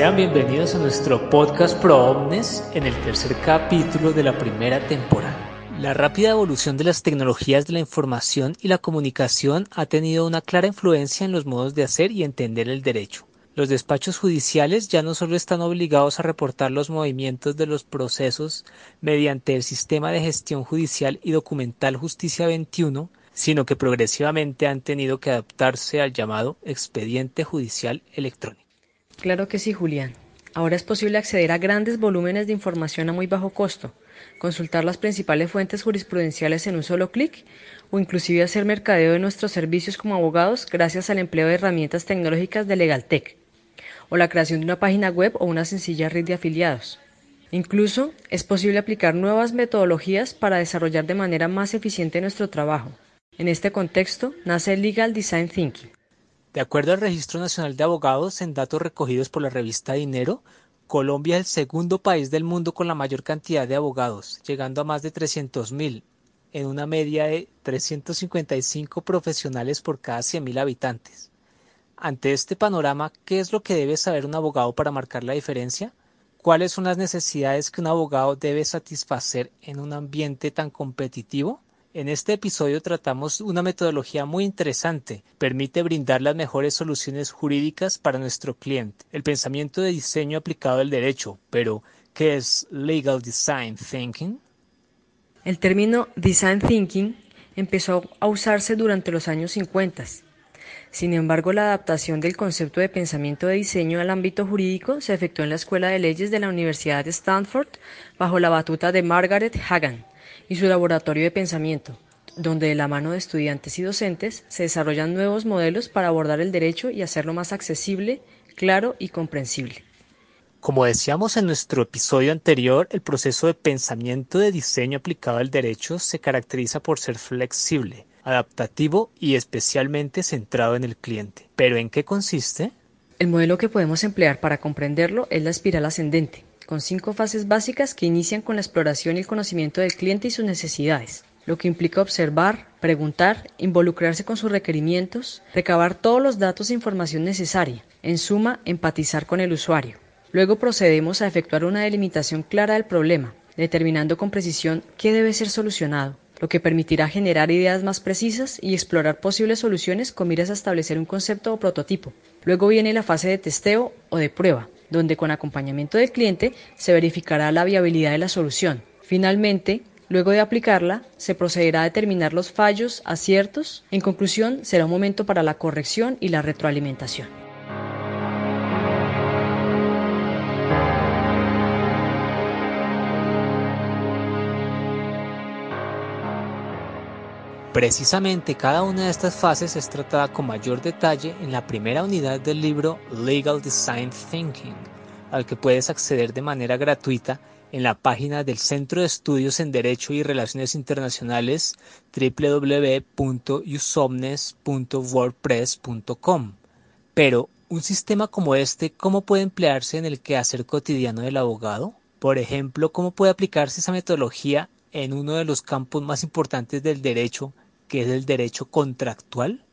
Sean bienvenidos a nuestro podcast Pro Omnes en el tercer capítulo de la primera temporada. La rápida evolución de las tecnologías de la información y la comunicación ha tenido una clara influencia en los modos de hacer y entender el derecho. Los despachos judiciales ya no solo están obligados a reportar los movimientos de los procesos mediante el sistema de gestión judicial y documental Justicia 21, sino que progresivamente han tenido que adaptarse al llamado expediente judicial electrónico. Claro que sí, Julián. Ahora es posible acceder a grandes volúmenes de información a muy bajo costo, consultar las principales fuentes jurisprudenciales en un solo clic o inclusive hacer mercadeo de nuestros servicios como abogados gracias al empleo de herramientas tecnológicas de LegalTech o la creación de una página web o una sencilla red de afiliados. Incluso es posible aplicar nuevas metodologías para desarrollar de manera más eficiente nuestro trabajo. En este contexto nace Legal Design Thinking. De acuerdo al Registro Nacional de Abogados, en datos recogidos por la revista Dinero, Colombia es el segundo país del mundo con la mayor cantidad de abogados, llegando a más de 300.000, en una media de 355 profesionales por cada 100.000 habitantes. Ante este panorama, ¿qué es lo que debe saber un abogado para marcar la diferencia? ¿Cuáles son las necesidades que un abogado debe satisfacer en un ambiente tan competitivo? En este episodio tratamos una metodología muy interesante. Permite brindar las mejores soluciones jurídicas para nuestro cliente. El pensamiento de diseño aplicado al derecho. Pero, ¿qué es Legal Design Thinking? El término Design Thinking empezó a usarse durante los años 50 sin embargo, la adaptación del concepto de pensamiento de diseño al ámbito jurídico se efectuó en la Escuela de Leyes de la Universidad de Stanford bajo la batuta de Margaret Hagan y su laboratorio de pensamiento, donde de la mano de estudiantes y docentes se desarrollan nuevos modelos para abordar el derecho y hacerlo más accesible, claro y comprensible. Como decíamos en nuestro episodio anterior, el proceso de pensamiento de diseño aplicado al derecho se caracteriza por ser flexible, adaptativo y especialmente centrado en el cliente. ¿Pero en qué consiste? El modelo que podemos emplear para comprenderlo es la espiral ascendente, con cinco fases básicas que inician con la exploración y el conocimiento del cliente y sus necesidades, lo que implica observar, preguntar, involucrarse con sus requerimientos, recabar todos los datos e información necesaria, en suma, empatizar con el usuario. Luego procedemos a efectuar una delimitación clara del problema, determinando con precisión qué debe ser solucionado, lo que permitirá generar ideas más precisas y explorar posibles soluciones con miras a establecer un concepto o prototipo. Luego viene la fase de testeo o de prueba, donde con acompañamiento del cliente se verificará la viabilidad de la solución. Finalmente, luego de aplicarla, se procederá a determinar los fallos, aciertos. En conclusión, será un momento para la corrección y la retroalimentación. Precisamente cada una de estas fases es tratada con mayor detalle en la primera unidad del libro Legal Design Thinking, al que puedes acceder de manera gratuita en la página del Centro de Estudios en Derecho y Relaciones Internacionales www.usomnes.wordpress.com. Pero, ¿un sistema como este cómo puede emplearse en el quehacer cotidiano del abogado? Por ejemplo, ¿cómo puede aplicarse esa metodología en uno de los campos más importantes del derecho, que es el derecho contractual?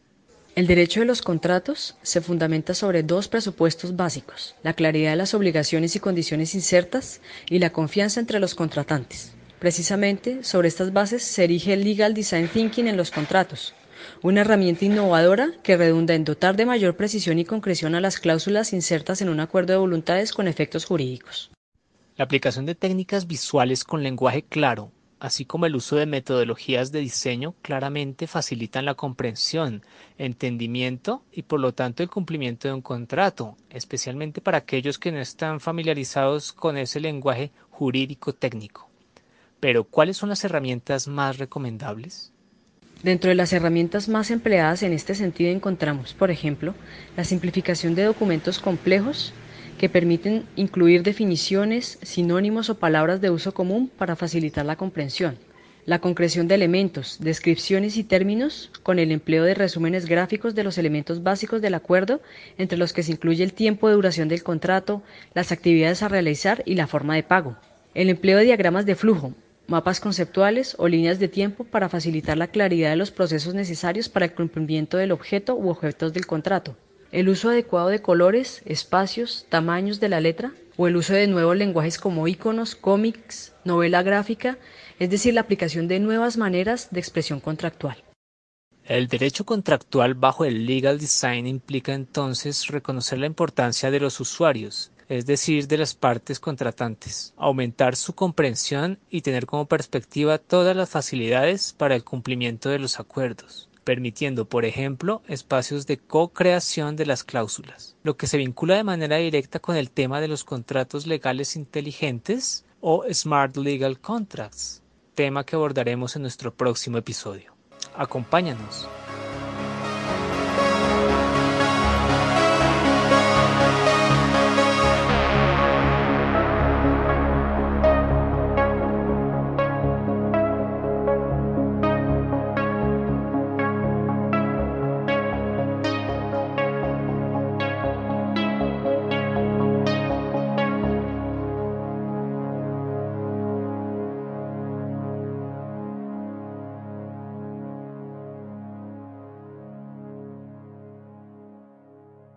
El derecho de los contratos se fundamenta sobre dos presupuestos básicos, la claridad de las obligaciones y condiciones insertas y la confianza entre los contratantes. Precisamente sobre estas bases se erige el Legal Design Thinking en los contratos, una herramienta innovadora que redunda en dotar de mayor precisión y concreción a las cláusulas insertas en un acuerdo de voluntades con efectos jurídicos. La aplicación de técnicas visuales con lenguaje claro así como el uso de metodologías de diseño, claramente facilitan la comprensión, entendimiento y por lo tanto el cumplimiento de un contrato, especialmente para aquellos que no están familiarizados con ese lenguaje jurídico técnico. Pero, ¿cuáles son las herramientas más recomendables? Dentro de las herramientas más empleadas en este sentido encontramos, por ejemplo, la simplificación de documentos complejos que permiten incluir definiciones, sinónimos o palabras de uso común para facilitar la comprensión. La concreción de elementos, descripciones y términos con el empleo de resúmenes gráficos de los elementos básicos del acuerdo, entre los que se incluye el tiempo de duración del contrato, las actividades a realizar y la forma de pago. El empleo de diagramas de flujo, mapas conceptuales o líneas de tiempo para facilitar la claridad de los procesos necesarios para el cumplimiento del objeto u objetos del contrato. El uso adecuado de colores, espacios, tamaños de la letra, o el uso de nuevos lenguajes como iconos, cómics, novela gráfica, es decir, la aplicación de nuevas maneras de expresión contractual. El derecho contractual bajo el legal design implica entonces reconocer la importancia de los usuarios, es decir, de las partes contratantes, aumentar su comprensión y tener como perspectiva todas las facilidades para el cumplimiento de los acuerdos permitiendo, por ejemplo, espacios de co-creación de las cláusulas, lo que se vincula de manera directa con el tema de los contratos legales inteligentes o Smart Legal Contracts, tema que abordaremos en nuestro próximo episodio. Acompáñanos.